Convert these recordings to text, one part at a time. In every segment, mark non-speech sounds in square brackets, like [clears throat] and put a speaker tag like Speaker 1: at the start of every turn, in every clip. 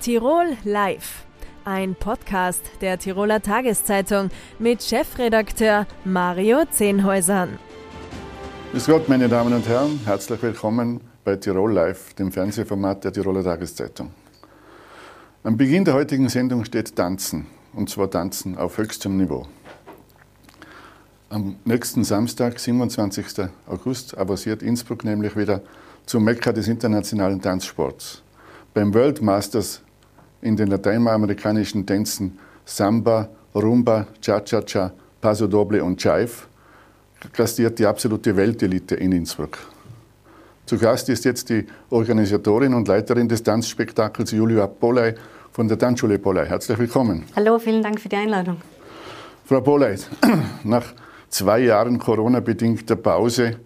Speaker 1: Tirol Live, ein Podcast der Tiroler Tageszeitung mit Chefredakteur Mario Zehnhäusern.
Speaker 2: Grüß Gott, meine Damen und Herren, herzlich willkommen bei Tirol Live, dem Fernsehformat der Tiroler Tageszeitung. Am Beginn der heutigen Sendung steht Tanzen, und zwar Tanzen auf höchstem Niveau. Am nächsten Samstag, 27. August, avanciert Innsbruck nämlich wieder zum Mekka des internationalen Tanzsports. Beim World Masters in den lateinamerikanischen Tänzen Samba, Rumba, Cha-Cha-Cha, Paso Doble und Jive gastiert die absolute Weltelite in Innsbruck. Zu Gast ist jetzt die Organisatorin und Leiterin des Tanzspektakels Julia Polay von der Tanzschule Polay. Herzlich willkommen.
Speaker 3: Hallo, vielen Dank für die Einladung.
Speaker 2: Frau Polay, [clears throat] nach zwei Jahren Corona-bedingter Pause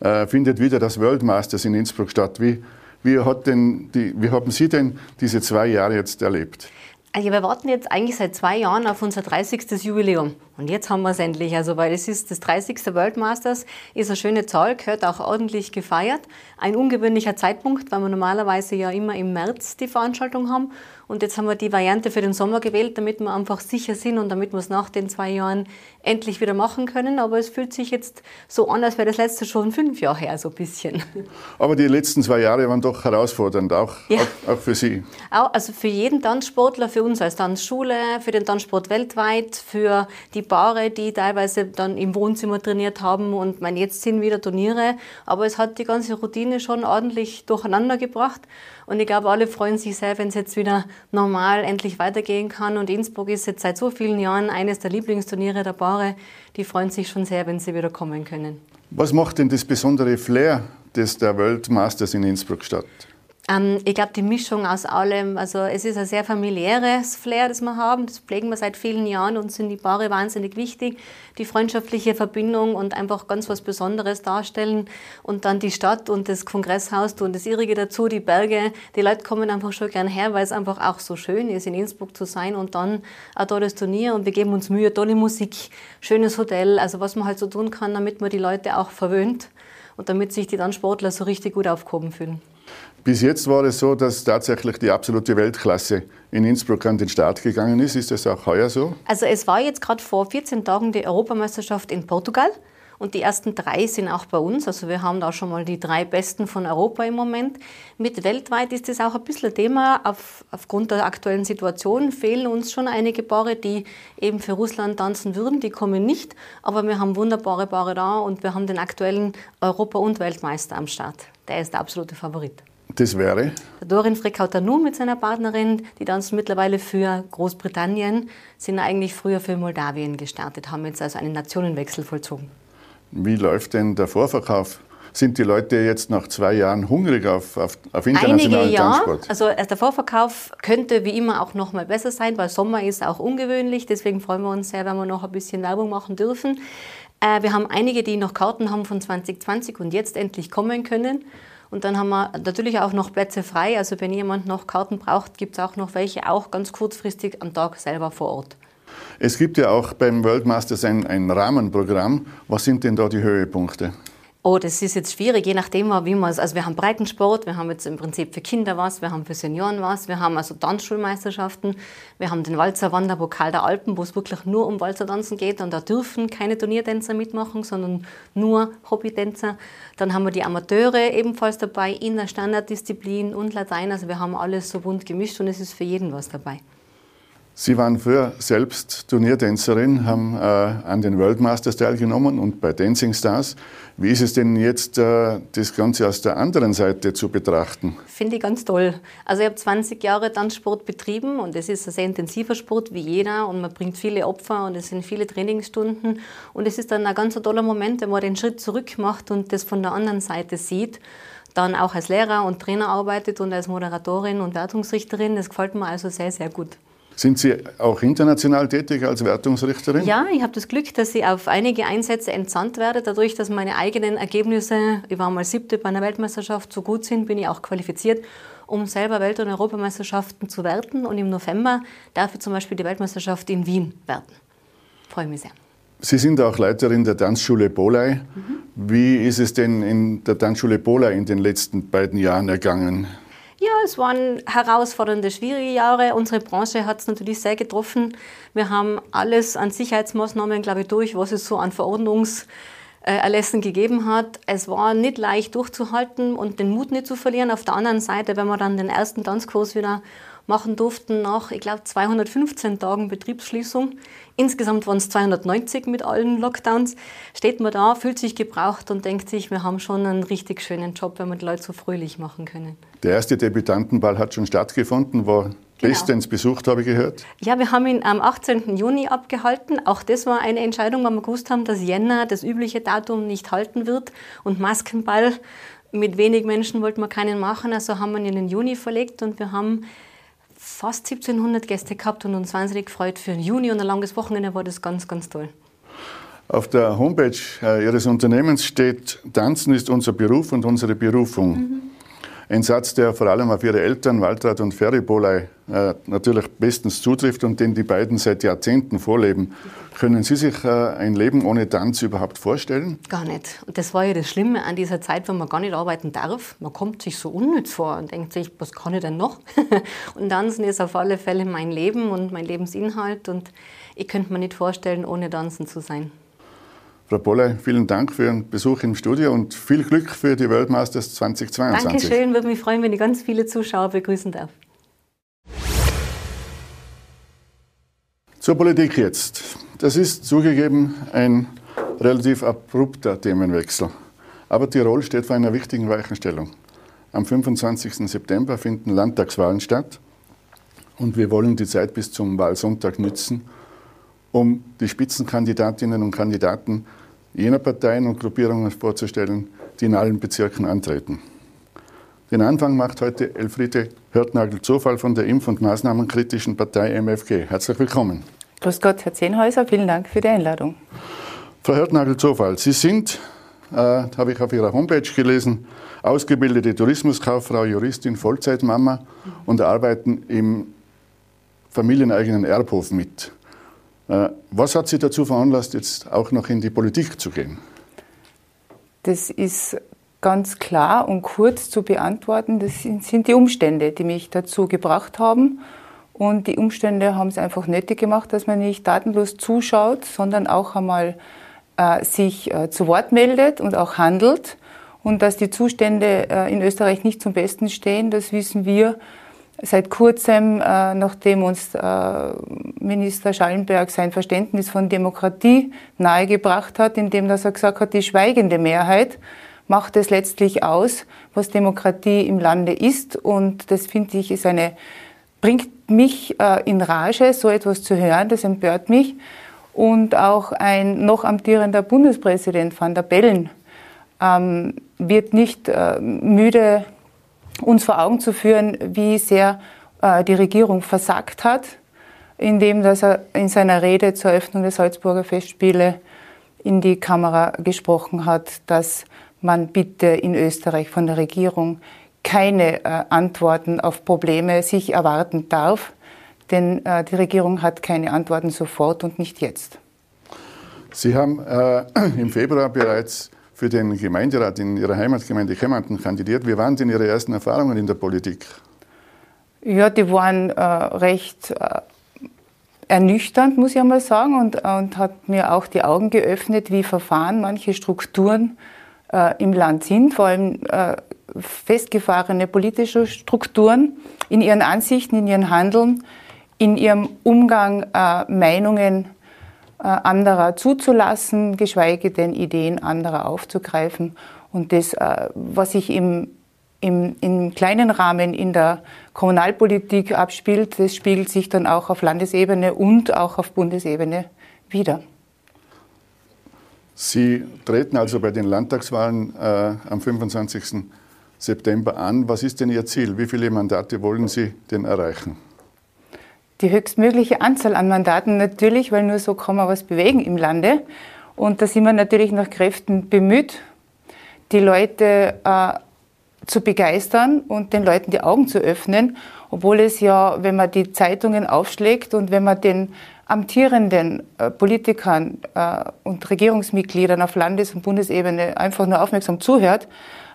Speaker 2: äh, findet wieder das World Masters in Innsbruck statt. Wie, wie, hat denn die, wie haben Sie denn diese zwei Jahre jetzt erlebt?
Speaker 3: Also wir warten jetzt eigentlich seit zwei Jahren auf unser 30. Jubiläum. Und jetzt haben wir es endlich. Also, weil es ist das 30. World Masters, ist eine schöne Zahl, gehört auch ordentlich gefeiert. Ein ungewöhnlicher Zeitpunkt, weil wir normalerweise ja immer im März die Veranstaltung haben. Und jetzt haben wir die Variante für den Sommer gewählt, damit wir einfach sicher sind und damit wir es nach den zwei Jahren endlich wieder machen können. Aber es fühlt sich jetzt so an, als wäre das letzte schon fünf Jahre her, so ein bisschen. [laughs]
Speaker 2: Aber die letzten zwei Jahre waren doch herausfordernd, auch, ja. auch, auch, für Sie.
Speaker 3: Auch, also für jeden Tanzsportler, für uns als Tanzschule, für den Tanzsport weltweit, für die Paare, die teilweise dann im Wohnzimmer trainiert haben und mein, jetzt sind wieder Turniere. Aber es hat die ganze Routine schon ordentlich durcheinander gebracht. Und ich glaube, alle freuen sich sehr, wenn es jetzt wieder normal endlich weitergehen kann. Und Innsbruck ist jetzt seit so vielen Jahren eines der Lieblingsturniere der Paare. Die freuen sich schon sehr, wenn sie wieder kommen können.
Speaker 2: Was macht denn das besondere Flair des der World Masters in Innsbruck statt?
Speaker 3: Ähm, ich glaube, die Mischung aus allem, also es ist ein sehr familiäres Flair, das wir haben. Das pflegen wir seit vielen Jahren und sind die Paare wahnsinnig wichtig. Die freundschaftliche Verbindung und einfach ganz was Besonderes darstellen. Und dann die Stadt und das Kongresshaus und das Ihrige dazu, die Berge. Die Leute kommen einfach schon gern her, weil es einfach auch so schön ist, in Innsbruck zu sein. Und dann ein tolles Turnier und wir geben uns Mühe, tolle Musik, schönes Hotel, also was man halt so tun kann, damit man die Leute auch verwöhnt und damit sich die dann Sportler so richtig gut aufgehoben fühlen.
Speaker 2: Bis jetzt war es so, dass tatsächlich die absolute Weltklasse in Innsbruck an den Start gegangen ist. Ist das auch heuer so?
Speaker 3: Also es war jetzt gerade vor 14 Tagen die Europameisterschaft in Portugal. Und die ersten drei sind auch bei uns. Also wir haben da schon mal die drei Besten von Europa im Moment. Mit weltweit ist das auch ein bisschen Thema. Auf, aufgrund der aktuellen Situation fehlen uns schon einige Paare, die eben für Russland tanzen würden. Die kommen nicht. Aber wir haben wunderbare Paare da und wir haben den aktuellen Europa- und Weltmeister am Start. Der ist der absolute Favorit.
Speaker 2: Das wäre?
Speaker 3: Dorin Frekautanu mit seiner Partnerin, die tanzen mittlerweile für Großbritannien, sind eigentlich früher für Moldawien gestartet, haben jetzt also einen Nationenwechsel vollzogen.
Speaker 2: Wie läuft denn der Vorverkauf? Sind die Leute jetzt nach zwei Jahren hungrig auf, auf, auf internationalen Einige, ja. Tanzsport?
Speaker 3: Also äh, der Vorverkauf könnte wie immer auch noch mal besser sein, weil Sommer ist auch ungewöhnlich. Deswegen freuen wir uns sehr, wenn wir noch ein bisschen Werbung machen dürfen. Äh, wir haben einige, die noch Karten haben von 2020 und jetzt endlich kommen können. Und dann haben wir natürlich auch noch Plätze frei. Also wenn jemand noch Karten braucht, gibt es auch noch welche, auch ganz kurzfristig am Tag selber vor Ort.
Speaker 2: Es gibt ja auch beim World Masters ein, ein Rahmenprogramm. Was sind denn da die Höhepunkte?
Speaker 3: Oh, das ist jetzt schwierig, je nachdem, wie man es. Also, wir haben Breitensport, wir haben jetzt im Prinzip für Kinder was, wir haben für Senioren was, wir haben also Tanzschulmeisterschaften, wir haben den Walzer Wanderpokal der Alpen, wo es wirklich nur um Walzertanzen geht und da dürfen keine Turniertänzer mitmachen, sondern nur Hobbytänzer. Dann haben wir die Amateure ebenfalls dabei in der Standarddisziplin und Latein. Also, wir haben alles so bunt gemischt und es ist für jeden was dabei.
Speaker 2: Sie waren früher selbst Turniertänzerin, haben äh, an den World Masters teilgenommen und bei Dancing Stars. Wie ist es denn jetzt, äh, das Ganze aus der anderen Seite zu betrachten?
Speaker 3: Finde ich ganz toll. Also ich habe 20 Jahre Tanzsport betrieben und es ist ein sehr intensiver Sport wie jeder und man bringt viele Opfer und es sind viele Trainingsstunden und es ist dann ein ganz toller Moment, wenn man den Schritt zurück macht und das von der anderen Seite sieht dann auch als Lehrer und Trainer arbeitet und als Moderatorin und Wertungsrichterin. Das gefällt mir also sehr, sehr gut.
Speaker 2: Sind Sie auch international tätig als Wertungsrichterin?
Speaker 3: Ja, ich habe das Glück, dass ich auf einige Einsätze entsandt werde. Dadurch, dass meine eigenen Ergebnisse, ich war mal siebte bei einer Weltmeisterschaft, so gut sind, bin ich auch qualifiziert, um selber Welt- und Europameisterschaften zu werten. Und im November darf ich zum Beispiel die Weltmeisterschaft in Wien werten. Freue mich sehr.
Speaker 2: Sie sind auch Leiterin der Tanzschule Bolei. Mhm. Wie ist es denn in der Tanzschule Bolei in den letzten beiden Jahren ergangen?
Speaker 3: Ja, es waren herausfordernde, schwierige Jahre. Unsere Branche hat es natürlich sehr getroffen. Wir haben alles an Sicherheitsmaßnahmen, glaube ich, durch, was es so an Verordnungserlässen gegeben hat. Es war nicht leicht durchzuhalten und den Mut nicht zu verlieren. Auf der anderen Seite, wenn wir dann den ersten Tanzkurs wieder machen durften nach, ich glaube, 215 Tagen Betriebsschließung. Insgesamt waren es 290 mit allen Lockdowns. Steht man da, fühlt sich gebraucht und denkt sich, wir haben schon einen richtig schönen Job, wenn wir die Leute so fröhlich machen können.
Speaker 2: Der erste Debütantenball hat schon stattgefunden, war genau. bestens besucht, habe ich gehört.
Speaker 3: Ja, wir haben ihn am 18. Juni abgehalten. Auch das war eine Entscheidung, weil wir gewusst haben, dass Jänner das übliche Datum nicht halten wird und Maskenball mit wenig Menschen wollten wir keinen machen, also haben wir ihn in den Juni verlegt und wir haben fast 1700 Gäste gehabt und uns wahnsinnig gefreut. Für den Juni und ein langes Wochenende war das ganz, ganz toll.
Speaker 2: Auf der Homepage äh, Ihres Unternehmens steht, Tanzen ist unser Beruf und unsere Berufung. Mhm. Ein Satz, der vor allem auf ihre Eltern, Waltraud und Ferry Boley, äh, natürlich bestens zutrifft und den die beiden seit Jahrzehnten vorleben. Können Sie sich äh, ein Leben ohne Tanz überhaupt vorstellen?
Speaker 3: Gar nicht. Und das war ja das Schlimme an dieser Zeit, wenn man gar nicht arbeiten darf. Man kommt sich so unnütz vor und denkt sich, was kann ich denn noch? [laughs] und Tanzen ist auf alle Fälle mein Leben und mein Lebensinhalt. Und ich könnte mir nicht vorstellen, ohne Tanzen zu sein.
Speaker 2: Frau Bolle, vielen Dank für Ihren Besuch im Studio und viel Glück für die Weltmasters 2022.
Speaker 3: Dankeschön, würde mich freuen, wenn ich ganz viele Zuschauer begrüßen darf.
Speaker 2: Zur Politik jetzt. Das ist zugegeben ein relativ abrupter Themenwechsel. Aber Tirol steht vor einer wichtigen Weichenstellung. Am 25. September finden Landtagswahlen statt und wir wollen die Zeit bis zum Wahlsonntag nützen, um die Spitzenkandidatinnen und Kandidaten jener Parteien und Gruppierungen vorzustellen, die in allen Bezirken antreten. Den Anfang macht heute Elfriede Hörtnagel-Zufall von der Impf- und Maßnahmenkritischen Partei MFG. Herzlich willkommen.
Speaker 4: Grüß Gott, Herr Zehnhäuser, vielen Dank für die Einladung.
Speaker 2: Frau Hörtnagel-Zufall, Sie sind, äh, habe ich auf Ihrer Homepage gelesen, ausgebildete Tourismuskauffrau, Juristin, Vollzeitmama und arbeiten im familieneigenen Erbhof mit. Äh, was hat Sie dazu veranlasst, jetzt auch noch in die Politik zu gehen?
Speaker 4: Das ist ganz klar und kurz zu beantworten. Das sind die Umstände, die mich dazu gebracht haben. Und die Umstände haben es einfach nötig gemacht, dass man nicht datenlos zuschaut, sondern auch einmal äh, sich äh, zu Wort meldet und auch handelt. Und dass die Zustände äh, in Österreich nicht zum Besten stehen, das wissen wir Seit kurzem, äh, nachdem uns äh, Minister Schallenberg sein Verständnis von Demokratie nahegebracht hat, indem er gesagt hat, die schweigende Mehrheit macht es letztlich aus, was Demokratie im Lande ist. Und das finde ich ist eine, bringt mich äh, in Rage, so etwas zu hören, das empört mich. Und auch ein noch amtierender Bundespräsident van der Bellen ähm, wird nicht äh, müde uns vor Augen zu führen, wie sehr äh, die Regierung versagt hat, indem dass er in seiner Rede zur Eröffnung der Salzburger Festspiele in die Kamera gesprochen hat, dass man bitte in Österreich von der Regierung keine äh, Antworten auf Probleme sich erwarten darf, denn äh, die Regierung hat keine Antworten sofort und nicht jetzt.
Speaker 2: Sie haben äh, im Februar bereits für den Gemeinderat in Ihrer Heimatgemeinde Kempten kandidiert. Wie waren denn Ihre ersten Erfahrungen in der Politik?
Speaker 4: Ja, die waren äh, recht äh, ernüchternd, muss ich einmal sagen, und, und hat mir auch die Augen geöffnet, wie verfahren manche Strukturen äh, im Land sind, vor allem äh, festgefahrene politische Strukturen in ihren Ansichten, in ihrem Handeln, in ihrem Umgang äh, Meinungen äh, anderer zuzulassen, geschweige denn Ideen anderer aufzugreifen. Und das, äh, was sich im, im, im kleinen Rahmen in der Kommunalpolitik abspielt, das spiegelt sich dann auch auf Landesebene und auch auf Bundesebene wieder.
Speaker 2: Sie treten also bei den Landtagswahlen äh, am 25. September an. Was ist denn Ihr Ziel? Wie viele Mandate wollen Sie denn erreichen?
Speaker 4: Die höchstmögliche Anzahl an Mandaten natürlich, weil nur so kann man was bewegen im Lande. Und da sind wir natürlich nach Kräften bemüht, die Leute äh, zu begeistern und den Leuten die Augen zu öffnen, obwohl es ja, wenn man die Zeitungen aufschlägt und wenn man den amtierenden äh, Politikern äh, und Regierungsmitgliedern auf Landes- und Bundesebene einfach nur aufmerksam zuhört,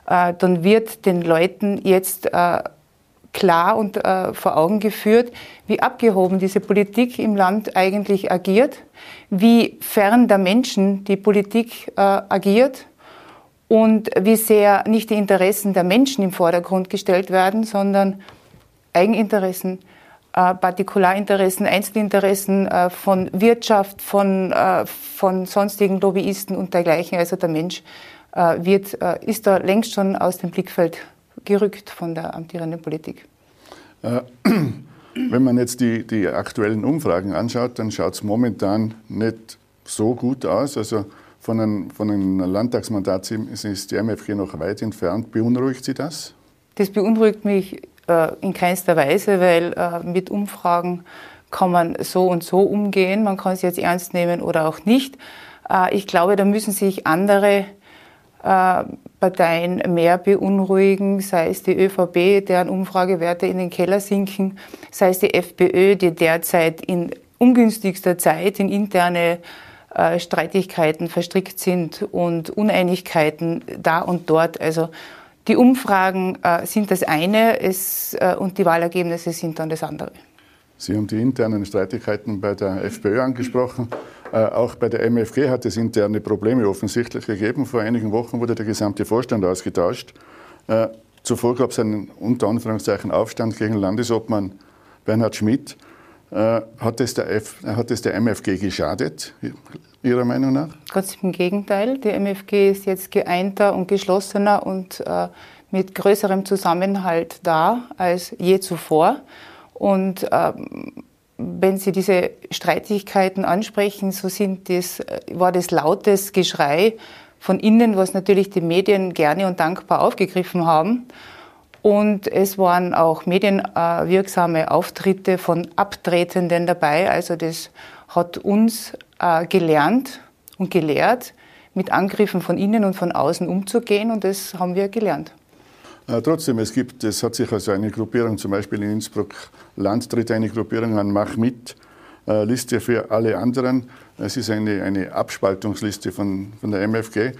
Speaker 4: äh, dann wird den Leuten jetzt klar und äh, vor Augen geführt, wie abgehoben diese Politik im Land eigentlich agiert, wie fern der Menschen die Politik äh, agiert und wie sehr nicht die Interessen der Menschen im Vordergrund gestellt werden, sondern Eigeninteressen, äh, Partikularinteressen, Einzelinteressen äh, von Wirtschaft, von, äh, von sonstigen Lobbyisten und dergleichen. Also der Mensch äh, wird, äh, ist da längst schon aus dem Blickfeld gerückt von der amtierenden Politik.
Speaker 2: Äh, [clears throat] wenn man jetzt die, die aktuellen Umfragen anschaut, dann schaut es momentan nicht so gut aus. Also von einem, von einem Landtagsmandat ist die MFG noch weit entfernt. Beunruhigt Sie das?
Speaker 4: Das beunruhigt mich äh, in keinster Weise, weil äh, mit Umfragen kann man so und so umgehen. Man kann sie jetzt ernst nehmen oder auch nicht. Äh, ich glaube, da müssen sich andere Parteien mehr beunruhigen, sei es die ÖVP, deren Umfragewerte in den Keller sinken, sei es die FPÖ, die derzeit in ungünstigster Zeit in interne äh, Streitigkeiten verstrickt sind und Uneinigkeiten da und dort. Also die Umfragen äh, sind das eine es, äh, und die Wahlergebnisse sind dann das andere.
Speaker 2: Sie haben die internen Streitigkeiten bei der FPÖ angesprochen. Äh, auch bei der MFG hat es interne Probleme offensichtlich gegeben. Vor einigen Wochen wurde der gesamte Vorstand ausgetauscht. Äh, zuvor gab es einen unter Anführungszeichen Aufstand gegen Landesobmann Bernhard Schmidt. Äh, hat es, der F, hat es der MFG geschadet, Ihrer Meinung nach?
Speaker 4: Ganz im Gegenteil. Die MFG ist jetzt geeinter und geschlossener und mit größerem Zusammenhalt da als je zuvor. Und ähm, wenn Sie diese Streitigkeiten ansprechen, so das, war das lautes Geschrei von innen, was natürlich die Medien gerne und dankbar aufgegriffen haben. Und es waren auch medienwirksame Auftritte von Abtretenden dabei. Also das hat uns äh, gelernt und gelehrt, mit Angriffen von innen und von außen umzugehen. Und das haben wir gelernt.
Speaker 2: Äh, trotzdem, es gibt, es hat sich also eine Gruppierung, zum Beispiel in Innsbruck Land tritt eine Gruppierung an, Mach mit, äh, Liste für alle anderen. Es ist eine, eine Abspaltungsliste von, von der MFG. Äh,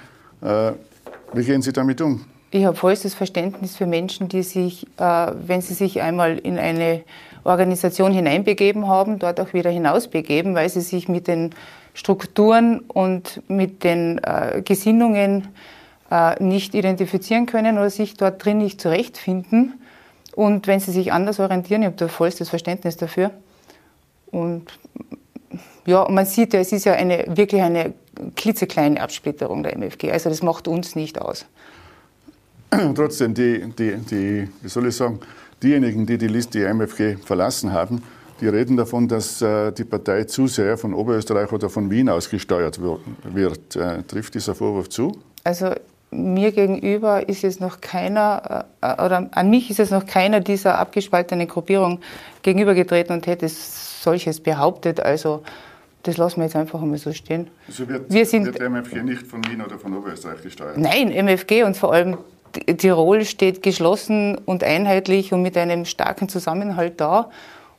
Speaker 2: wie gehen Sie damit um?
Speaker 4: Ich habe vollstes Verständnis für Menschen, die sich, äh, wenn sie sich einmal in eine Organisation hineinbegeben haben, dort auch wieder hinausbegeben, weil sie sich mit den Strukturen und mit den äh, Gesinnungen nicht identifizieren können oder sich dort drin nicht zurechtfinden. Und wenn sie sich anders orientieren, ich habe da vollstes Verständnis dafür. Und ja, man sieht ja, es ist ja eine, wirklich eine klitzekleine Absplitterung der MFG. Also das macht uns nicht aus.
Speaker 2: Trotzdem, die, die, die, wie soll ich sagen, diejenigen, die die Liste MFG verlassen haben, die reden davon, dass äh, die Partei zu sehr von Oberösterreich oder von Wien aus gesteuert wird. Äh, trifft dieser Vorwurf zu?
Speaker 4: Also mir gegenüber ist es noch keiner, äh, oder an mich ist es noch keiner dieser abgespaltenen Gruppierung gegenübergetreten und hätte solches behauptet. Also das lassen wir jetzt einfach einmal so stehen.
Speaker 2: Also wird, wir sind, wird MFG nicht von Wien oder von Oberösterreich gesteuert?
Speaker 4: Nein, MFG und vor allem Tirol steht geschlossen und einheitlich und mit einem starken Zusammenhalt da.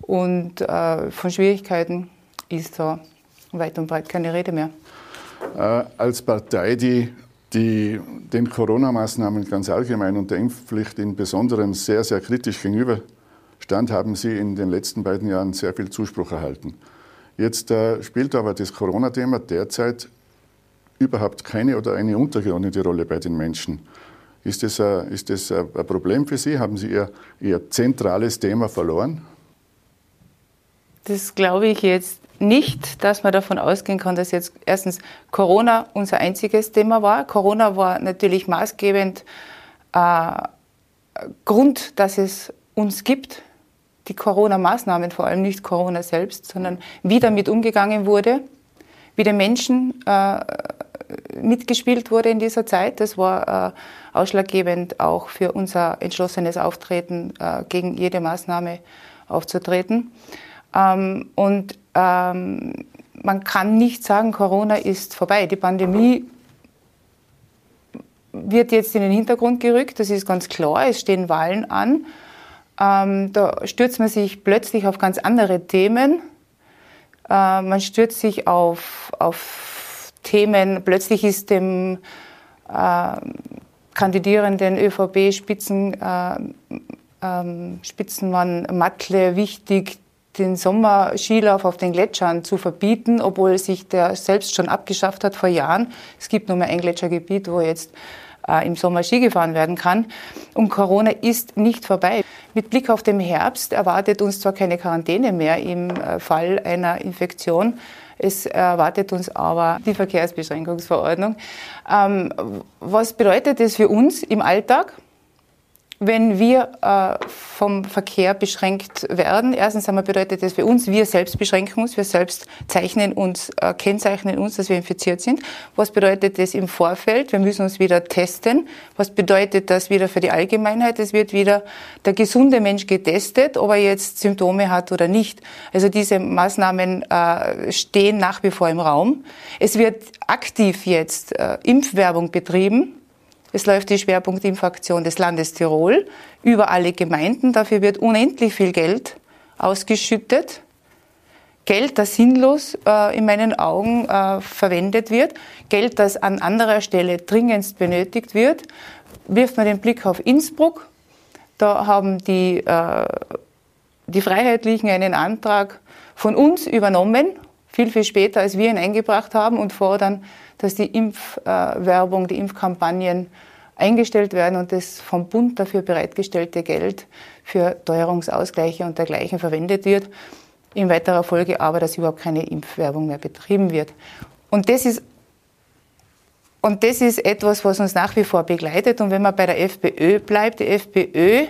Speaker 4: Und äh, von Schwierigkeiten ist da weit und breit keine Rede mehr.
Speaker 2: Äh, als Partei, die die den Corona-Maßnahmen ganz allgemein und der Impfpflicht im Besonderen sehr, sehr kritisch gegenüberstand, haben sie in den letzten beiden Jahren sehr viel Zuspruch erhalten. Jetzt äh, spielt aber das Corona-Thema derzeit überhaupt keine oder eine untergeordnete Rolle bei den Menschen. Ist das, äh, ist das ein Problem für Sie? Haben Sie Ihr, Ihr zentrales Thema verloren?
Speaker 4: Das glaube ich jetzt nicht, dass man davon ausgehen kann, dass jetzt erstens Corona unser einziges Thema war. Corona war natürlich maßgebend äh, Grund, dass es uns gibt. Die Corona-Maßnahmen, vor allem nicht Corona selbst, sondern wie damit umgegangen wurde, wie den Menschen äh, mitgespielt wurde in dieser Zeit. Das war äh, ausschlaggebend auch für unser entschlossenes Auftreten, äh, gegen jede Maßnahme aufzutreten. Ähm, und ähm, man kann nicht sagen, Corona ist vorbei. Die Pandemie wird jetzt in den Hintergrund gerückt, das ist ganz klar. Es stehen Wahlen an. Ähm, da stürzt man sich plötzlich auf ganz andere Themen. Äh, man stürzt sich auf, auf Themen, plötzlich ist dem äh, kandidierenden ÖVP-Spitzen äh, ähm, Matle wichtig, den Sommerskilauf auf den Gletschern zu verbieten, obwohl sich der selbst schon abgeschafft hat vor Jahren. Es gibt nur mehr ein Gletschergebiet, wo jetzt äh, im Sommer Ski gefahren werden kann. Und Corona ist nicht vorbei. Mit Blick auf den Herbst erwartet uns zwar keine Quarantäne mehr im äh, Fall einer Infektion, es erwartet uns aber die Verkehrsbeschränkungsverordnung. Ähm, was bedeutet das für uns im Alltag? Wenn wir äh, vom Verkehr beschränkt werden. Erstens einmal bedeutet das für uns, wir selbst beschränken uns, wir selbst zeichnen uns, äh, kennzeichnen uns, dass wir infiziert sind. Was bedeutet das im Vorfeld? Wir müssen uns wieder testen. Was bedeutet das wieder für die Allgemeinheit? Es wird wieder der gesunde Mensch getestet, ob er jetzt Symptome hat oder nicht. Also diese Maßnahmen äh, stehen nach wie vor im Raum. Es wird aktiv jetzt äh, Impfwerbung betrieben es läuft die Schwerpunktinfraktion des Landes Tirol über alle Gemeinden. Dafür wird unendlich viel Geld ausgeschüttet. Geld, das sinnlos äh, in meinen Augen äh, verwendet wird. Geld, das an anderer Stelle dringendst benötigt wird. Wirft man den Blick auf Innsbruck. Da haben die, äh, die Freiheitlichen einen Antrag von uns übernommen, viel, viel später, als wir ihn eingebracht haben und fordern dass die Impfwerbung, die Impfkampagnen eingestellt werden und das vom Bund dafür bereitgestellte Geld für Teuerungsausgleiche und dergleichen verwendet wird. In weiterer Folge aber, dass überhaupt keine Impfwerbung mehr betrieben wird. Und das ist und das ist etwas, was uns nach wie vor begleitet. Und wenn man bei der FPÖ bleibt, die FPÖ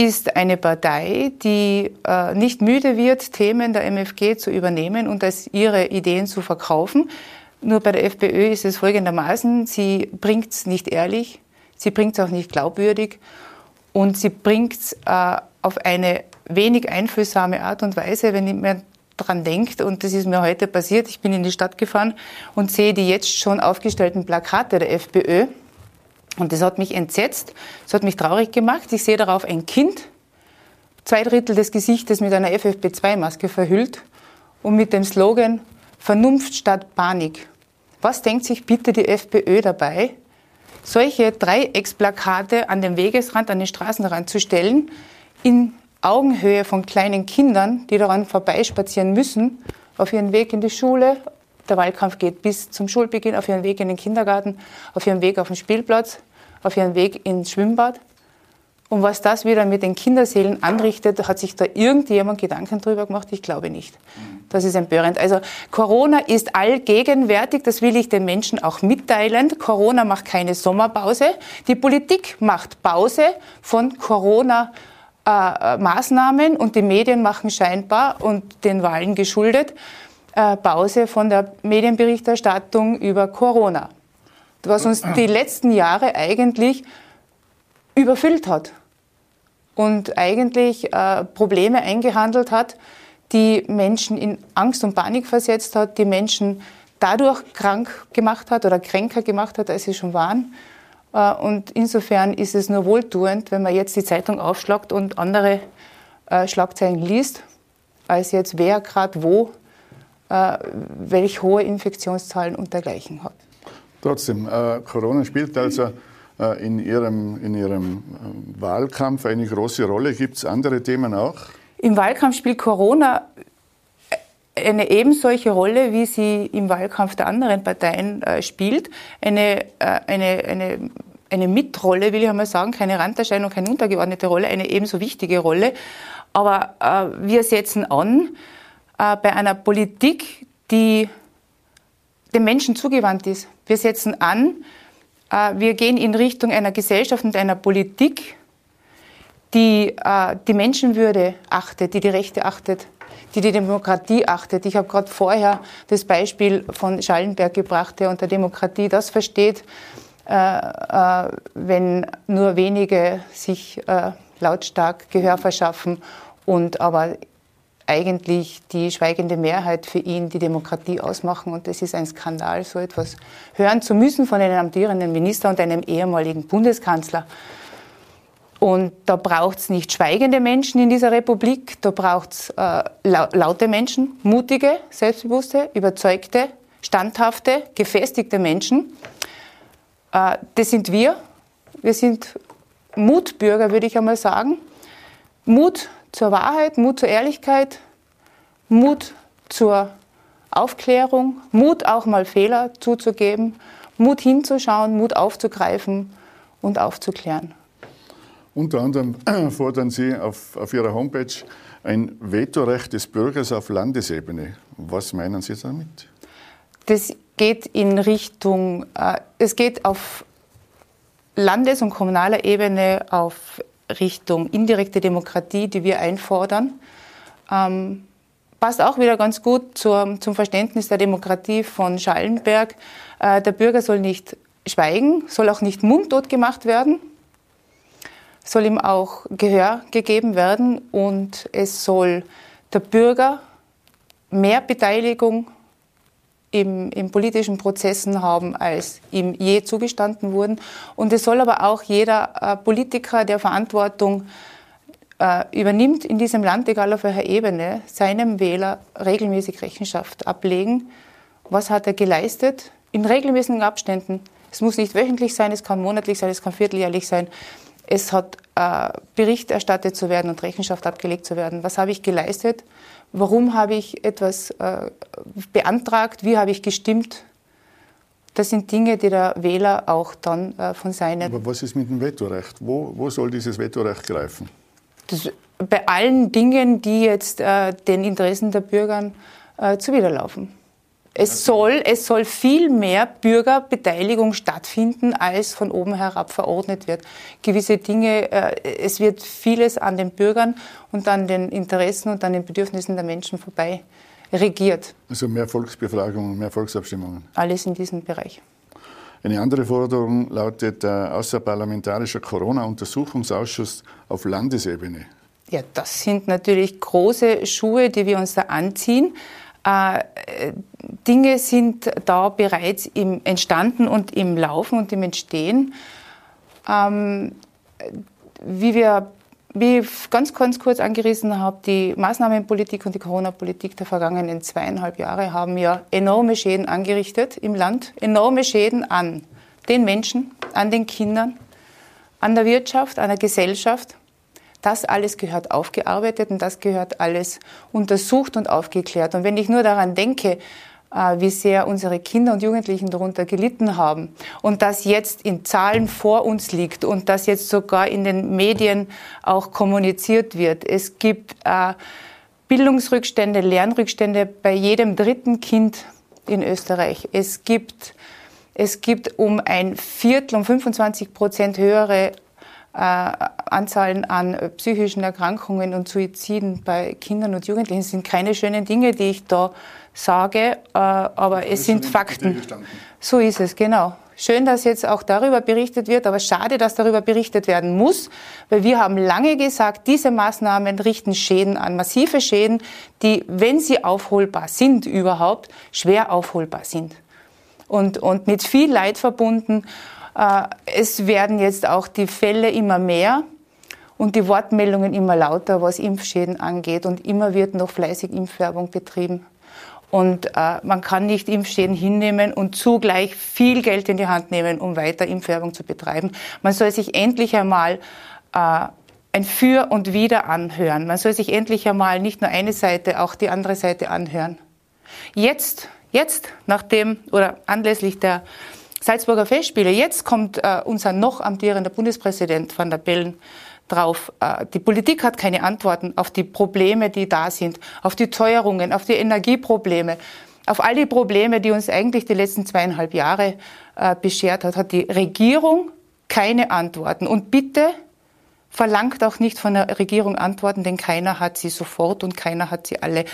Speaker 4: ist eine Partei, die äh, nicht müde wird, Themen der MFG zu übernehmen und als ihre Ideen zu verkaufen. Nur bei der FPÖ ist es folgendermaßen, sie bringt es nicht ehrlich, sie bringt es auch nicht glaubwürdig und sie bringt es äh, auf eine wenig einfühlsame Art und Weise, wenn man daran denkt, und das ist mir heute passiert, ich bin in die Stadt gefahren und sehe die jetzt schon aufgestellten Plakate der FPÖ und das hat mich entsetzt, das hat mich traurig gemacht. Ich sehe darauf ein Kind, zwei Drittel des Gesichtes mit einer FFP2-Maske verhüllt und mit dem Slogan Vernunft statt Panik. Was denkt sich bitte die FPÖ dabei, solche Dreiecksplakate an den Wegesrand, an den Straßenrand zu stellen, in Augenhöhe von kleinen Kindern, die daran vorbeispazieren müssen, auf ihren Weg in die Schule, der Wahlkampf geht bis zum Schulbeginn, auf ihren Weg in den Kindergarten, auf ihren Weg auf den Spielplatz, auf ihren Weg ins Schwimmbad. Und was das wieder mit den Kinderseelen anrichtet, hat sich da irgendjemand Gedanken drüber gemacht? Ich glaube nicht. Das ist empörend. Also Corona ist allgegenwärtig, das will ich den Menschen auch mitteilen. Corona macht keine Sommerpause. Die Politik macht Pause von Corona. Äh, Maßnahmen und die Medien machen scheinbar und den Wahlen geschuldet äh, Pause von der Medienberichterstattung über Corona, was uns die letzten Jahre eigentlich überfüllt hat und eigentlich äh, Probleme eingehandelt hat, die Menschen in Angst und Panik versetzt hat, die Menschen dadurch krank gemacht hat oder kränker gemacht hat, als sie schon waren. Äh, und insofern ist es nur wohltuend, wenn man jetzt die Zeitung aufschlagt und andere äh, Schlagzeilen liest, als jetzt wer gerade wo äh, welch hohe Infektionszahlen und dergleichen hat.
Speaker 2: Trotzdem, äh, Corona spielt also äh, in Ihrem, in Ihrem äh, Wahlkampf eine große Rolle. Gibt es andere Themen auch?
Speaker 4: Im Wahlkampf spielt Corona eine ebensolche Rolle, wie sie im Wahlkampf der anderen Parteien äh, spielt. Eine, äh, eine, eine, eine Mitrolle, will ich einmal sagen, keine Randerscheinung, keine untergeordnete Rolle, eine ebenso wichtige Rolle. Aber äh, wir setzen an, äh, bei einer Politik, die dem Menschen zugewandt ist. Wir setzen an, äh, wir gehen in Richtung einer Gesellschaft und einer Politik, die äh, die Menschenwürde achtet, die die Rechte achtet, die die Demokratie achtet. Ich habe gerade vorher das Beispiel von Schallenberg gebracht, der unter Demokratie das versteht, wenn nur wenige sich lautstark Gehör verschaffen und aber eigentlich die schweigende Mehrheit für ihn die Demokratie ausmachen. Und das ist ein Skandal, so etwas hören zu müssen von einem amtierenden Minister und einem ehemaligen Bundeskanzler. Und da braucht es nicht schweigende Menschen in dieser Republik, da braucht es äh, laute Menschen, mutige, selbstbewusste, überzeugte, standhafte, gefestigte Menschen. Äh, das sind wir. Wir sind Mutbürger, würde ich einmal sagen. Mut zur Wahrheit, Mut zur Ehrlichkeit, Mut zur Aufklärung, Mut auch mal Fehler zuzugeben, Mut hinzuschauen, Mut aufzugreifen und aufzuklären.
Speaker 2: Unter anderem [clears throat] fordern Sie auf, auf Ihrer Homepage ein Vetorecht des Bürgers auf Landesebene. Was meinen Sie damit?
Speaker 4: Das geht in Richtung, äh, es geht auf Landes- und kommunaler Ebene auf Richtung indirekte Demokratie, die wir einfordern. Ähm, passt auch wieder ganz gut zur, zum Verständnis der Demokratie von Schallenberg. Äh, der Bürger soll nicht schweigen, soll auch nicht mundtot gemacht werden, soll ihm auch Gehör gegeben werden und es soll der Bürger mehr Beteiligung im, im politischen Prozessen haben, als ihm je zugestanden wurden. Und es soll aber auch jeder äh, Politiker, der Verantwortung äh, übernimmt in diesem Land, egal auf welcher Ebene, seinem Wähler regelmäßig Rechenschaft ablegen. Was hat er geleistet? In regelmäßigen Abständen. Es muss nicht wöchentlich sein, es kann monatlich sein, es kann vierteljährlich sein. Es hat äh, Bericht erstattet zu werden und Rechenschaft abgelegt zu werden. Was habe ich geleistet? Warum habe ich etwas äh, beantragt? Wie habe ich gestimmt? Das sind Dinge, die der Wähler auch dann äh, von seinen.
Speaker 2: Aber was ist mit dem Vetorecht? Wo, wo soll dieses Vetorecht greifen?
Speaker 4: Das, bei allen Dingen, die jetzt äh, den Interessen der Bürger äh, zuwiderlaufen. Es soll, es soll viel mehr Bürgerbeteiligung stattfinden, als von oben herab verordnet wird. Gewisse Dinge, äh, es wird vieles an den Bürgern und an den Interessen und an den Bedürfnissen der Menschen vorbei regiert.
Speaker 2: Also mehr Volksbefragungen, mehr Volksabstimmungen.
Speaker 4: Alles in diesem Bereich.
Speaker 2: Eine andere Forderung lautet der außerparlamentarische Corona-Untersuchungsausschuss auf Landesebene.
Speaker 4: Ja, das sind natürlich große Schuhe, die wir uns da anziehen. Äh, Dinge sind da bereits im entstanden und im Laufen und im Entstehen. Ähm, wie wir wie ich ganz, ganz kurz angerissen habe, die Maßnahmenpolitik und die Corona-Politik der vergangenen zweieinhalb Jahre haben ja enorme Schäden angerichtet im Land, enorme Schäden an den Menschen, an den Kindern, an der Wirtschaft, an der Gesellschaft. Das alles gehört aufgearbeitet und das gehört alles untersucht und aufgeklärt. Und wenn ich nur daran denke, äh, wie sehr unsere Kinder und Jugendlichen darunter gelitten haben und das jetzt in Zahlen vor uns liegt und das jetzt sogar in den Medien auch kommuniziert wird. Es gibt äh, Bildungsrückstände, Lernrückstände bei jedem dritten Kind in Österreich. Es gibt, es gibt um ein Viertel, um 25 Prozent höhere Anzahlen an psychischen Erkrankungen und Suiziden bei Kindern und Jugendlichen. Sind keine schönen Dinge, die ich da sage, äh, aber es sind Fakten. So ist es, genau. Schön, dass jetzt auch darüber berichtet wird, aber schade, dass darüber berichtet werden muss, weil wir haben lange gesagt, diese Maßnahmen richten Schäden an, massive Schäden, die, wenn sie aufholbar sind überhaupt, schwer aufholbar sind. Und, und mit viel Leid verbunden. Äh, es werden jetzt auch die Fälle immer mehr und die Wortmeldungen immer lauter, was Impfschäden angeht. Und immer wird noch fleißig Impfwerbung betrieben. Und äh, man kann nicht Impfschäden hinnehmen und zugleich viel Geld in die Hand nehmen, um weiter Impfwerbung zu betreiben. Man soll sich endlich einmal äh, ein Für und Wider anhören. Man soll sich endlich einmal nicht nur eine Seite, auch die andere Seite anhören. Jetzt, jetzt, nachdem oder anlässlich der Salzburger Festspiele. Jetzt kommt äh, unser noch amtierender Bundespräsident van der Bellen drauf. Äh, die Politik hat keine Antworten auf die Probleme, die da sind, auf die Teuerungen, auf die Energieprobleme, auf all die Probleme, die uns eigentlich die letzten zweieinhalb Jahre äh, beschert hat, hat die Regierung keine Antworten. Und bitte verlangt auch nicht von der Regierung Antworten, denn keiner hat sie sofort und keiner hat sie alle.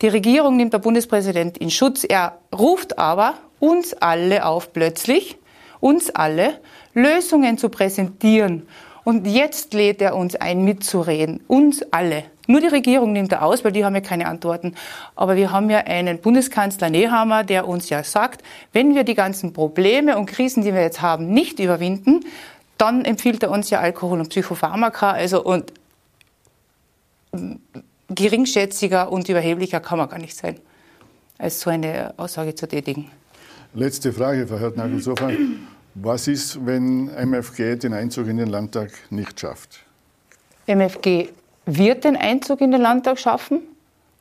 Speaker 4: Die Regierung nimmt der Bundespräsident in Schutz. Er ruft aber uns alle auf, plötzlich, uns alle, Lösungen zu präsentieren. Und jetzt lädt er uns ein, mitzureden. Uns alle. Nur die Regierung nimmt er aus, weil die haben ja keine Antworten. Aber wir haben ja einen Bundeskanzler Nehammer, der uns ja sagt, wenn wir die ganzen Probleme und Krisen, die wir jetzt haben, nicht überwinden, dann empfiehlt er uns ja Alkohol und Psychopharmaka. Also und geringschätziger und überheblicher kann man gar nicht sein, als so eine Aussage zu tätigen.
Speaker 2: Letzte Frage, Frau Hörtnagel. Insofern, Was ist, wenn MFG den Einzug in den Landtag nicht schafft?
Speaker 4: MFG wird den Einzug in den Landtag schaffen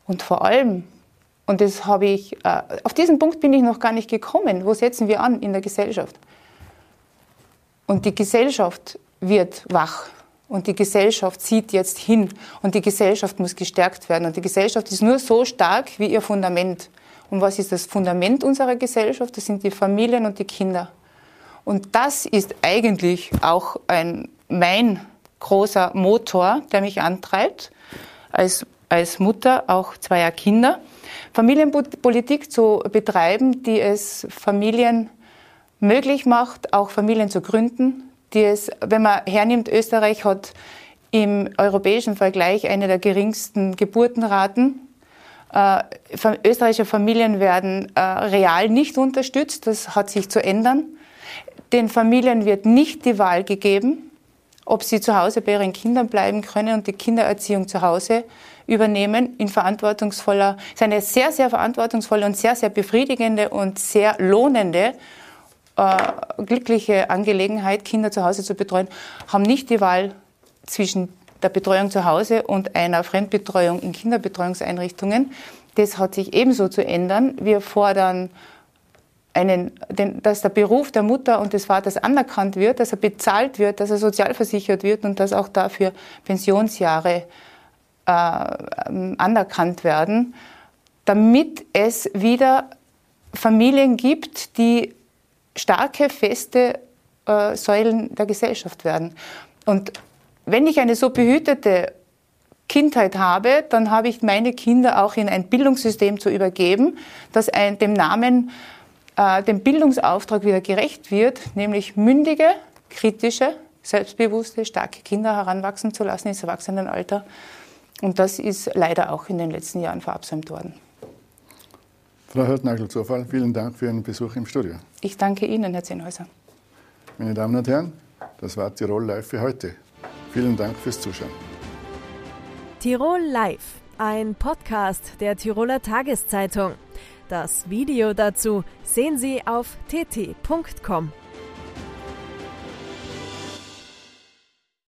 Speaker 4: und vor allem, und das habe ich, äh, auf diesen Punkt bin ich noch gar nicht gekommen, wo setzen wir an in der Gesellschaft? Und die Gesellschaft wird wach und die Gesellschaft zieht jetzt hin und die Gesellschaft muss gestärkt werden und die Gesellschaft ist nur so stark wie ihr Fundament. Und was ist das Fundament unserer Gesellschaft? Das sind die Familien und die Kinder. Und das ist eigentlich auch ein, mein großer Motor, der mich antreibt, als, als Mutter auch zweier Kinder, Familienpolitik zu betreiben, die es Familien möglich macht, auch Familien zu gründen, die es, wenn man hernimmt, Österreich hat im europäischen Vergleich eine der geringsten Geburtenraten. Äh, österreichische Familien werden äh, real nicht unterstützt, das hat sich zu ändern. Den Familien wird nicht die Wahl gegeben, ob sie zu Hause bei ihren Kindern bleiben können und die Kindererziehung zu Hause übernehmen in verantwortungsvoller, ist eine sehr, sehr verantwortungsvolle und sehr, sehr befriedigende und sehr lohnende, äh, glückliche Angelegenheit, Kinder zu Hause zu betreuen, haben nicht die Wahl zwischen der Betreuung zu Hause und einer Fremdbetreuung in Kinderbetreuungseinrichtungen. Das hat sich ebenso zu ändern. Wir fordern einen, den, dass der Beruf der Mutter und des Vaters anerkannt wird, dass er bezahlt wird, dass er sozialversichert wird und dass auch dafür Pensionsjahre äh, anerkannt werden, damit es wieder Familien gibt, die starke, feste äh, Säulen der Gesellschaft werden. Und wenn ich eine so behütete Kindheit habe, dann habe ich meine Kinder auch in ein Bildungssystem zu übergeben, das ein, dem Namen äh, dem Bildungsauftrag wieder gerecht wird, nämlich mündige, kritische, selbstbewusste, starke Kinder heranwachsen zu lassen ins Erwachsenenalter. Und das ist leider auch in den letzten Jahren verabsäumt worden.
Speaker 2: Frau Hörtnagel-Zufall, vielen Dank für Ihren Besuch im Studio.
Speaker 4: Ich danke Ihnen, Herr Zehnhäuser.
Speaker 2: Meine Damen und Herren, das war Tirol Live für heute. Vielen Dank fürs Zuschauen.
Speaker 1: Tirol Live, ein Podcast der Tiroler Tageszeitung. Das Video dazu sehen Sie auf tt.com.